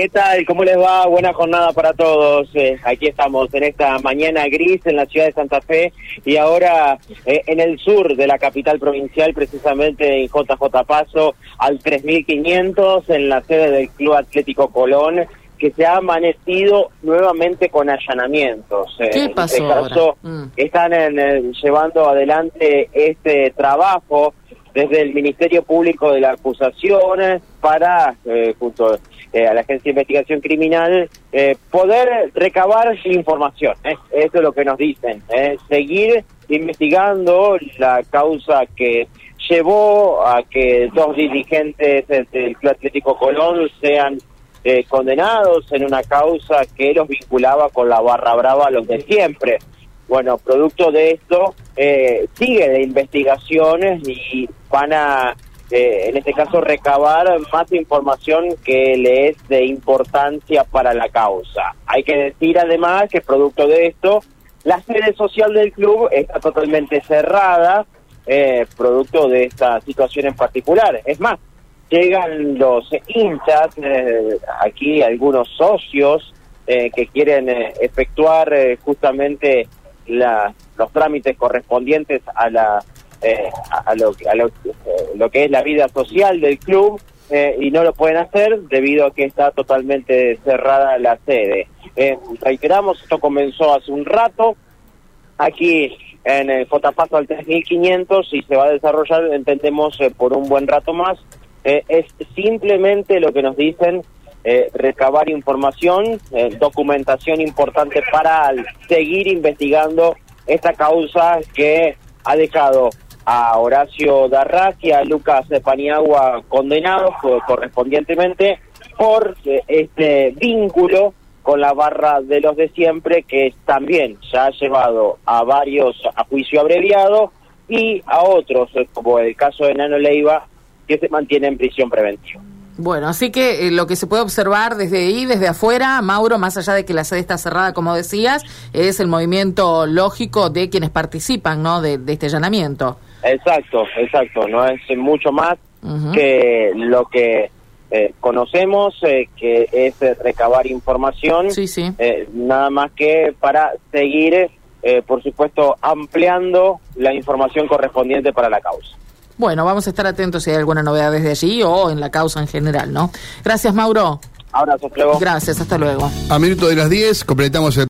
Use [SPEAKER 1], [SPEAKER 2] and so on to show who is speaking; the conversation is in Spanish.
[SPEAKER 1] ¿Qué tal? ¿Cómo les va? Buena jornada para todos. Eh, aquí estamos en esta mañana gris en la ciudad de Santa Fe y ahora eh, en el sur de la capital provincial, precisamente en JJ Paso, al 3500 en la sede del Club Atlético Colón que se ha amanecido nuevamente con allanamientos.
[SPEAKER 2] Eh, ¿Qué pasó
[SPEAKER 1] en este caso,
[SPEAKER 2] mm.
[SPEAKER 1] están en, llevando adelante este trabajo desde el Ministerio Público de la Acusación para, junto eh, a la Agencia de Investigación Criminal, eh, poder recabar información. ¿eh? Eso es lo que nos dicen. Seguir investigando la causa que llevó a que dos dirigentes del Club Atlético Colón sean condenados en una causa que los vinculaba con la barra brava los de siempre. Bueno, producto de esto, sigue de investigaciones y van a eh, en este caso, recabar más información que le es de importancia para la causa. Hay que decir además que producto de esto, la sede social del club está totalmente cerrada, eh, producto de esta situación en particular. Es más, llegan los hinchas, eh, aquí algunos socios que quieren efectuar justamente los trámites correspondientes a la eh, a, lo, a lo, lo, que es la vida social del club eh, y no lo pueden hacer debido a que está totalmente cerrada la sede. Eh, reiteramos, esto comenzó hace un rato aquí en el Fotapaso al 3500 y se va a desarrollar, entendemos, por un buen rato más. es simplemente lo que nos dicen recabar información, documentación importante para seguir investigando esta causa que ha dejado a Horacio Darraz y a Lucas Paniagua condenados correspondientemente por eh, este vínculo con la barra de los de siempre que también ya ha llevado a varios a juicio abreviado y a otros, eh, como el caso de Nano Leiva, que se mantiene en prisión preventiva.
[SPEAKER 2] Bueno, así que eh, lo que se puede observar desde ahí, desde afuera, Mauro, más allá de que la sede está cerrada, como decías, es el movimiento lógico de quienes participan, ¿no? De, este allanamiento.
[SPEAKER 1] Exacto, exacto. No es mucho más que lo que eh, conocemos, eh, que es recabar información.
[SPEAKER 2] Sí, sí.
[SPEAKER 1] nada más que para seguir, por supuesto, ampliando la información correspondiente para la causa.
[SPEAKER 2] Bueno, vamos a estar atentos si hay alguna novedad desde allí o en la causa en general, ¿no? Gracias, Mauro.
[SPEAKER 1] Abrazo, luego.
[SPEAKER 2] Gracias, hasta luego.
[SPEAKER 3] A minuto de las 10 completamos el